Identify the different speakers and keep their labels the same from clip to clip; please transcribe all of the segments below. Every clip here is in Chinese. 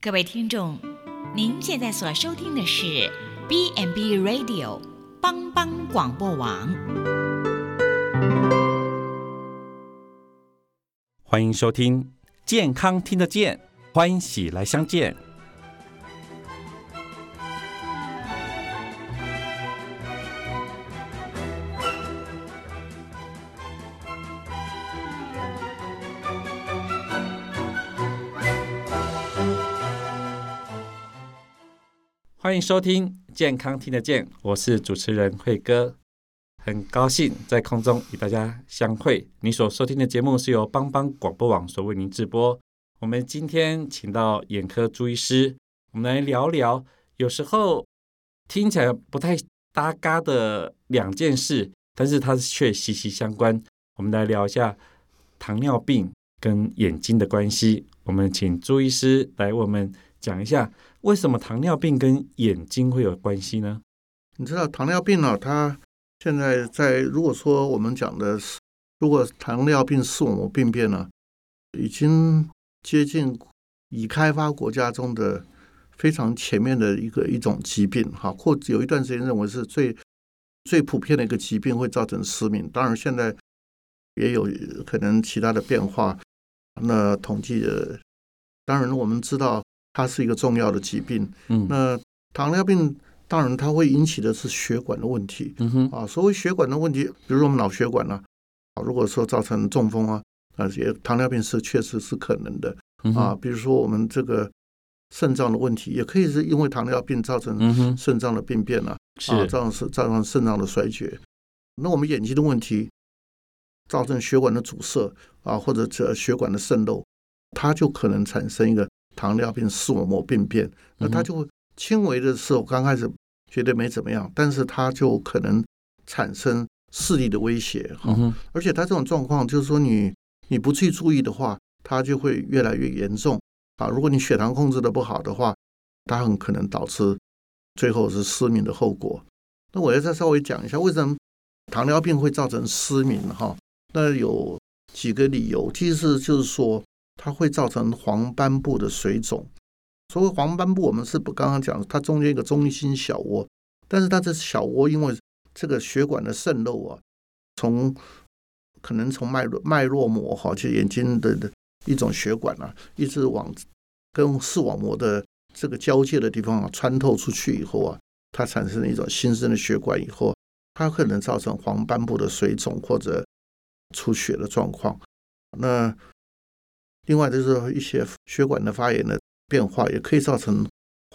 Speaker 1: 各位听众，您现在所收听的是 B n B Radio 帮帮广播网。
Speaker 2: 欢迎收听健康听得见，欢喜来相见。欢迎收听健康听得见，我是主持人慧哥，很高兴在空中与大家相会。你所收听的节目是由帮帮广播网所为您直播。我们今天请到眼科朱医师，我们来聊聊有时候听起来不太搭嘎的两件事，但是它却息息相关。我们来聊一下糖尿病跟眼睛的关系。我们请朱医师来为我们讲一下。为什么糖尿病跟眼睛会有关系呢？
Speaker 3: 你知道糖尿病呢？它现在在如果说我们讲的是，如果糖尿病视网膜病变呢，已经接近已开发国家中的非常前面的一个一种疾病哈，或有一段时间认为是最最普遍的一个疾病，会造成失明。当然现在也有可能其他的变化。那统计的，当然我们知道。它是一个重要的疾病，嗯，那糖尿病当然它会引起的是血管的问题，嗯哼，啊，所谓血管的问题，比如说我们脑血管啊，啊，如果说造成中风啊，啊，也糖尿病是确实是可能的，啊，比如说我们这个肾脏的问题，也可以是因为糖尿病造成肾脏的病变啊，啊，造成是造成肾脏的衰竭。那我们眼睛的问题，造成血管的阻塞啊，或者这血管的渗漏，它就可能产生一个。糖尿病视网膜病变，那它就轻微的时候刚开始觉得没怎么样，但是它就可能产生视力的威胁哈。而且它这种状况就是说，你你不去注意的话，它就会越来越严重啊。如果你血糖控制的不好的话，它很可能导致最后是失明的后果。那我要再稍微讲一下，为什么糖尿病会造成失明哈？那有几个理由，其实就是说。它会造成黄斑部的水肿。所谓黄斑部，我们是不刚刚讲，它中间一个中心小窝，但是它这小窝因为这个血管的渗漏啊，从可能从脉络脉络膜哈，就眼睛的的一种血管啊，一直往跟视网膜的这个交界的地方啊穿透出去以后啊，它产生了一种新生的血管以后，它可能造成黄斑部的水肿或者出血的状况。那另外就是一些血管的发炎的变化，也可以造成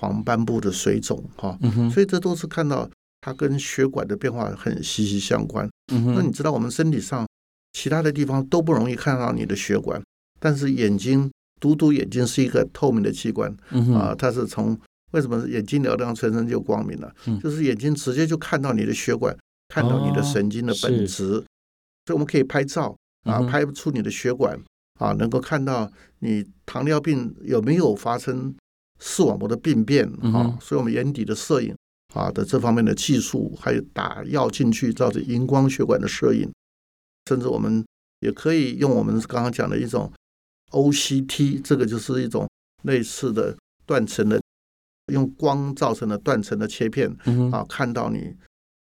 Speaker 3: 黄斑部的水肿，哈，所以这都是看到它跟血管的变化很息息相关。那你知道我们身体上其他的地方都不容易看到你的血管，但是眼睛独独眼睛是一个透明的器官，啊，它是从为什么眼睛嘹亮，全身就光明了？就是眼睛直接就看到你的血管，看到你的神经的本质，所以我们可以拍照啊，拍出你的血管。啊，能够看到你糖尿病有没有发生视网膜的病变啊？所以，我们眼底的摄影啊的这方面的技术，还有打药进去造成荧光血管的摄影，甚至我们也可以用我们刚刚讲的一种 OCT，这个就是一种类似的断层的，用光造成的断层的切片啊，看到你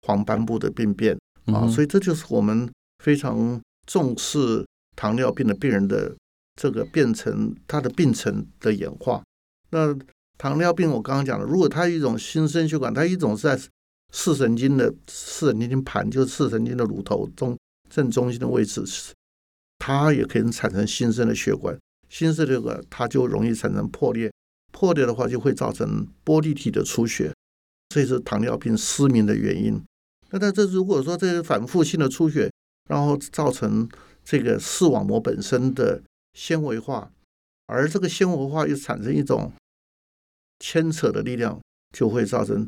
Speaker 3: 黄斑部的病变啊。所以，这就是我们非常重视。糖尿病的病人的这个变成他的病程的演化，那糖尿病我刚刚讲了，如果它一种新生血管，它一种是在视神经的视神经盘，就是视神经的乳头中正中心的位置，它也可以产生新生的血管，新生这个它就容易产生破裂，破裂的话就会造成玻璃体的出血，这是糖尿病失明的原因。那它这如果说这是反复性的出血，然后造成这个视网膜本身的纤维化，而这个纤维化又产生一种牵扯的力量，就会造成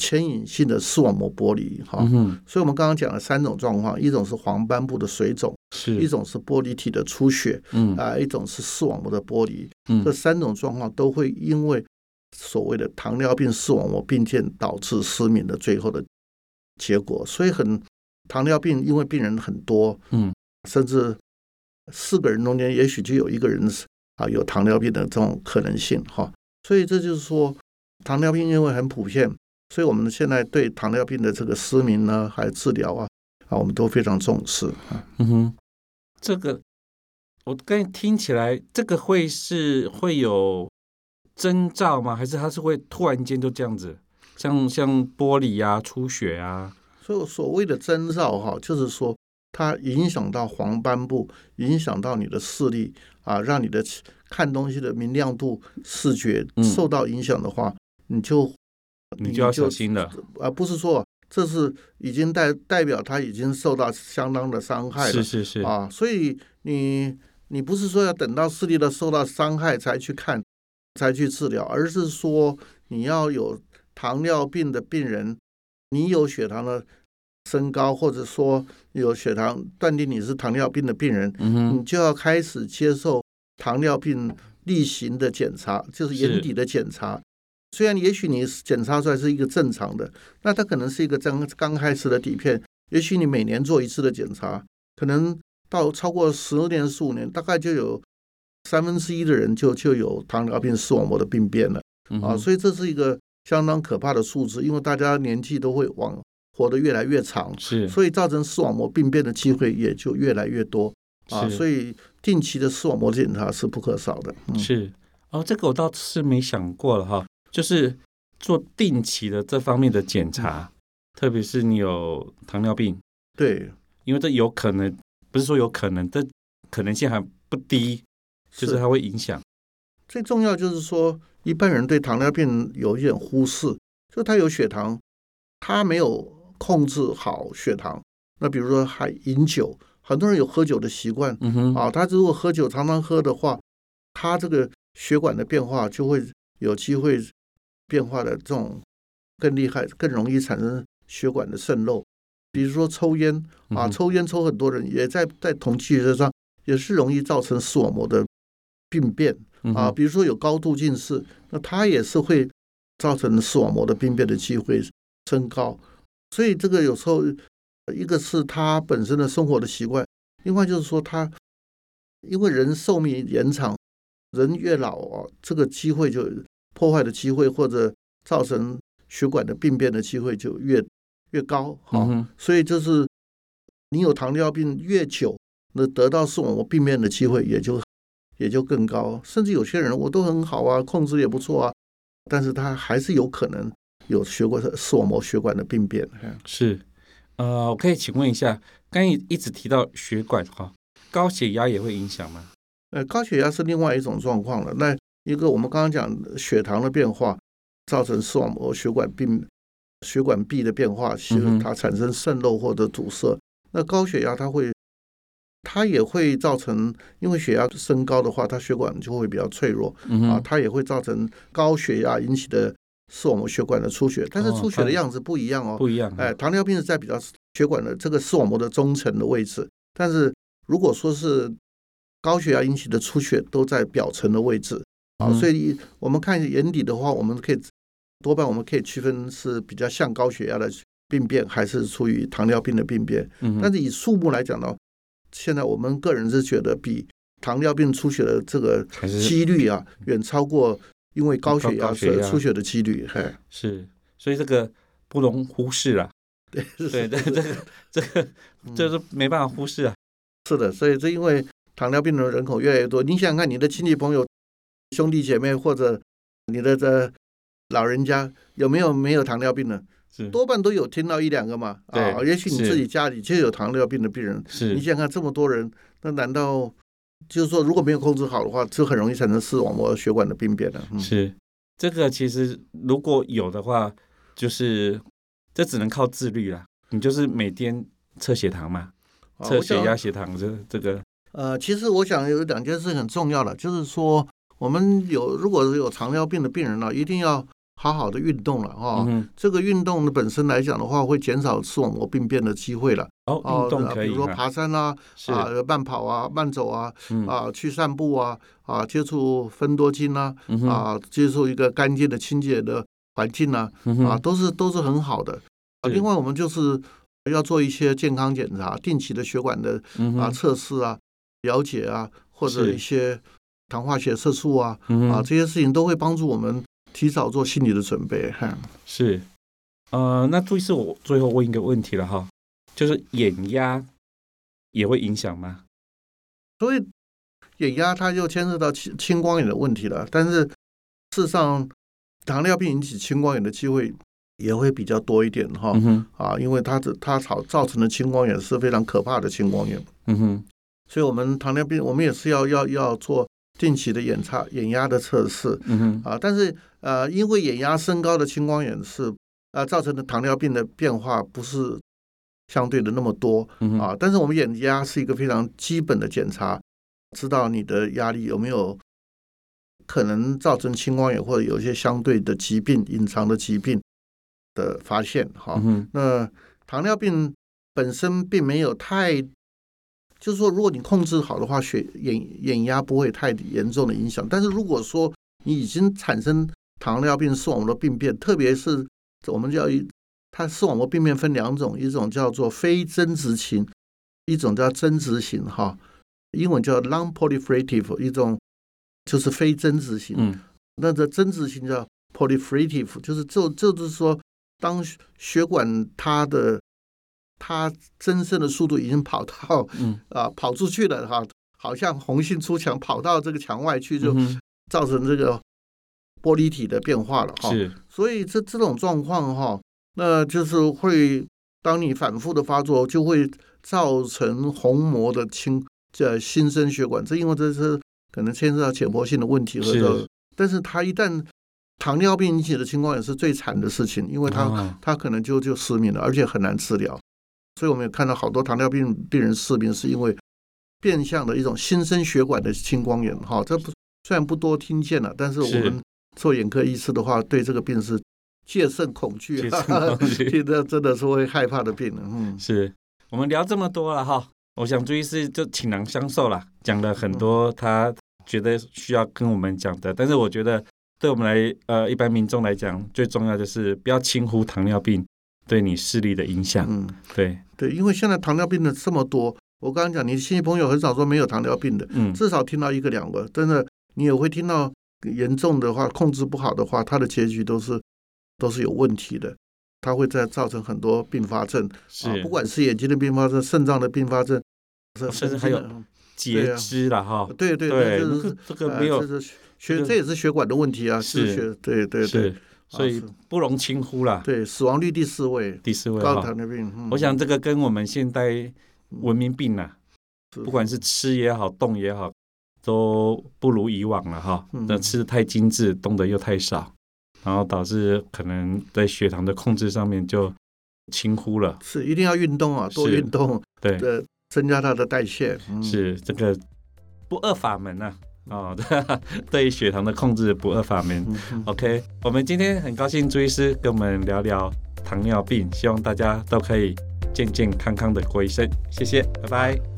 Speaker 3: 牵引性的视网膜剥离。哈，所以我们刚刚讲了三种状况：一种是黄斑部的水肿，
Speaker 2: 是
Speaker 3: 一种是玻璃体的出血，嗯啊，一种是视网膜的剥离。嗯，这三种状况都会因为所谓的糖尿病视网膜病变导致失明的最后的结果。所以，很糖尿病因为病人很多，嗯。甚至四个人中间，也许就有一个人是啊有糖尿病的这种可能性哈。所以这就是说，糖尿病因为很普遍，所以我们现在对糖尿病的这个失明呢，还有治疗啊，啊，我们都非常重视啊。
Speaker 2: 嗯哼，这个我刚才听起来，这个会是会有征兆吗？还是它是会突然间就这样子？像像玻璃啊、出血啊，
Speaker 3: 所以所谓的征兆哈，就是说它影响到黄斑部，影响到你的视力啊，让你的看东西的明亮度、视觉
Speaker 2: 嗯
Speaker 3: 受到影响的话，你就
Speaker 2: 你就要小心了。
Speaker 3: 而不是说这是已经代代表他已经受到相当的伤害了
Speaker 2: 是是是，
Speaker 3: 啊，所以你你不是说要等到视力的受到伤害才去看，才去治疗，而是说你要有糖尿病的病人，你有血糖的升高，或者说有血糖断定你是糖尿病的病人，
Speaker 2: 嗯，
Speaker 3: 你就要开始接受糖尿病例行的检查，就是
Speaker 2: 是。
Speaker 3: 眼底的检查。虽然也许你检查出来是一个正常的，那它可能是一个刚刚开始的底片，也许你每年做一次的检查，可能到超过十年、十五年，大概就有三分之一的人就就有糖尿病视网膜的病变了。啊，所以这是一个相当可怕的数字，因为大家年纪都会往活得越来越长，
Speaker 2: 是
Speaker 3: 所以造成视网膜病变的机会也就越来越多啊，所以定期的视网膜检查是不可少的。嗯，
Speaker 2: 是哦，这个我倒是没想过了哈，就是做定期的这方面的检查，特别是你有糖尿病，
Speaker 3: 对，
Speaker 2: 因为这有可能不是说有可能，这可能性还不低，就是它会影响。
Speaker 3: 最重要就是说，一般人对糖尿病有一点忽视，就他有血糖，他没有控制好血糖。那比如说还饮酒，很多人有喝酒的习惯啊，他如果喝酒常常喝的话，他这个血管的变化就会有机会变化的这种更厉害，更容易产生血管的渗漏。比如说抽烟啊，抽烟抽很多人也在在统计学上也是容易造成视网膜的病变。啊，比如说有高度近视，那它也是会造成视网膜的病变的机会升高。所以这个有时候，一个是他本身的生活的习惯，另外就是说他因为人寿命延长，人越老啊，这个机会就破坏的机会或者造成血管的病变的机会就越越高。好、
Speaker 2: 嗯，
Speaker 3: 所以就是你有糖尿病越久，那得到视网膜病变的机会也就也就更高。甚至有些人我都很好啊，控制也不错啊，但是他还是有可能有学过视网膜血管的病变。嗯
Speaker 2: 是。呃，我可以请问一下，刚一一直提到血管哈，高血压也会影响吗？
Speaker 3: 呃，高血压是另外一种状况了。那一个我们刚刚讲血糖的变化，造成视网膜血管病、血管壁的变化，使它产生渗漏或者堵塞。那高血压它会，它也会造成，因为血压升高的话，它血管就会比较脆弱啊，它也会造成高血压引起的视网膜血管的出血，但是
Speaker 2: 哦
Speaker 3: 出血的样子不一样哦。
Speaker 2: 不一样。
Speaker 3: 哎，，糖尿病是在比较血管的这个视网膜的中层的位置，但是如果说是高血压引起的出血，都在表层的位置啊，
Speaker 2: 嗯
Speaker 3: 所以我们看眼底的话，我们可以多半我们可以区分是比较像高血压的病变，还是出于糖尿病的病变。
Speaker 2: 嗯，
Speaker 3: 但是以数目来讲呢，现在我们个人是觉得比糖尿病出血的这个几率啊，远超过因为高血压
Speaker 2: 高高血压
Speaker 3: 出血的几率。嘿，
Speaker 2: 是，所以这个不容忽视啊。
Speaker 3: 对
Speaker 2: 对对，这个这个这是没办法忽视啊。
Speaker 3: 是的，所以这因为糖尿病的人口越来越多，你想想看，你的亲戚朋友、兄弟姐妹或者你的这老人家有没有没有糖尿病的？
Speaker 2: 是
Speaker 3: 多半都有听到一两个嘛。啊，
Speaker 2: 对
Speaker 3: 也许你自己家里就有糖尿病的病人，
Speaker 2: 是
Speaker 3: 你想想看，这么多人，那难道就是说如果没有控制好的话，就很容易产生视网膜血管的病变了？嗯，
Speaker 2: 是，这个其实如果有的话，就是这只能靠自律啦。你就是每天测血糖嘛，测血压、血糖这这个
Speaker 3: 呃，其实我想有两件事很重要的，就是说我们有如果是有糖尿病的病人呢，一定要好好的运动了哈。
Speaker 2: 嗯，
Speaker 3: 这个运动的本身来讲的话，会减少视网膜病变的机会了。
Speaker 2: 哦，
Speaker 3: 哦
Speaker 2: 运动可以
Speaker 3: 比如说，爬山啦、
Speaker 2: 是。
Speaker 3: 啊，慢跑啊、慢走啊、
Speaker 2: 嗯。
Speaker 3: 啊，去散步啊、啊，接触分多精啊、
Speaker 2: 嗯
Speaker 3: 啊，接触一个干净的、清洁的环境啊，啊，都是都是很好的。啊，另外我们就是要做一些健康检查，定期的血管的啊测试啊、了解啊，或者一些糖化血色素啊啊这些事情都会帮助我们提早做心理的准备。哈，
Speaker 2: 是，呃，那注意是，我最后问一个问题了哈，就是眼压也会影响吗？
Speaker 3: 所以眼压它就牵涉到青青光眼的问题了。但是事实上，糖尿病引起青光眼的机会也会比较多一点哈、
Speaker 2: 嗯，
Speaker 3: 啊，因为它的它造造成的青光眼是非常可怕的青光眼，
Speaker 2: 嗯哼，
Speaker 3: 所以我们糖尿病我们也是要要要做定期的眼差眼压的测试
Speaker 2: 嗯哼，
Speaker 3: 啊。但是呃，因为眼压升高的青光眼是啊造成的糖尿病的变化不是相对的那么多，
Speaker 2: 嗯，
Speaker 3: 啊，但是我们眼压是一个非常基本的检查，知道你的压力有没有可能造成青光眼或者有一些相对的疾病、隐藏的疾病的发现。哈、
Speaker 2: 嗯，
Speaker 3: 那糖尿病本身并没有太，就是说，如果你控制好的话，血眼眼压不会太严重的影响。但是如果说你已经产生糖尿病视网膜的病变，特别是我们叫一，它视网膜病变分两种，一种叫做非增殖型，一种叫增殖型，哈，英文叫 non-proliferative，一种就是非增殖型。
Speaker 2: 嗯。
Speaker 3: 那这增殖型叫 proliferative，就是就就是说，当血血管它的它增生的速度已经跑到
Speaker 2: 嗯，
Speaker 3: 啊跑出去了哈，好像红杏出墙，跑到这个墙外去，就
Speaker 2: 嗯
Speaker 3: 造成这个玻璃体的变化了哈。
Speaker 2: 是，
Speaker 3: 所以这这种状况哈，那就是会当你反复的发作，就会造成虹膜的清这新生血管，这因为这是可能牵涉到浅薄性的问题和
Speaker 2: 是
Speaker 3: 这，但是它一旦糖尿病引起的情况也是最惨的事情，因为它、
Speaker 2: 啊
Speaker 3: 它可能就就失明了，而且很难治疗。所以我们也看到好多糖尿病病人失明，是因为变相的一种新生血管的青光眼。哈，这不虽然不多听见了，但是我们做眼科医师的话，对这个病是戒慎恐惧，
Speaker 2: 戒慎恐惧。
Speaker 3: 听的真的是会害怕的病人。嗯，
Speaker 2: 是。我们聊这么多了哈，我想朱医师就倾囊相授啦，讲了很多他觉得需要跟我们讲的，但是我觉得对我们来呃一般民众来讲，最重要就是不要轻忽糖尿病对你视力的影响。
Speaker 3: 嗯，
Speaker 2: 对，
Speaker 3: 对，因为现在糖尿病的这么多，我刚刚讲，你亲戚朋友很少说没有糖尿病的，
Speaker 2: 嗯，
Speaker 3: 至少听到一个两个，真的你也会听到严重的话，控制不好的话，它的结局都是都是有问题的，它会再造成很多并发症，啊，不管是眼睛的并发症、肾脏的并发症，
Speaker 2: 甚至还有截肢了哈。
Speaker 3: 对对
Speaker 2: 对，
Speaker 3: 就是
Speaker 2: 这个
Speaker 3: 呃
Speaker 2: 没有
Speaker 3: 这是血，这也是血管的问题啊，
Speaker 2: 是。
Speaker 3: 血，对对对，，
Speaker 2: 所以不容轻忽啦。
Speaker 3: 对死亡率第四位，
Speaker 2: 第四位哈。
Speaker 3: 高糖，尿病，嗯。
Speaker 2: 我想这个跟我们现代文明病啊，不管是吃也好，动也好，都不如以往了哈。
Speaker 3: 嗯
Speaker 2: 那吃的太精致，动的又太少，然后导致可能在血糖的控制上面就轻忽了。
Speaker 3: 是一定要运动啊，多运动，
Speaker 2: 对，
Speaker 3: 呃，增加它的代谢，嗯
Speaker 2: 是这个不二法门呐、啊。哦，对血糖的控制不二法门。OK，我们今天很高兴朱医师跟我们聊聊糖尿病，希望大家都可以健健康康的过一生。谢谢，拜拜。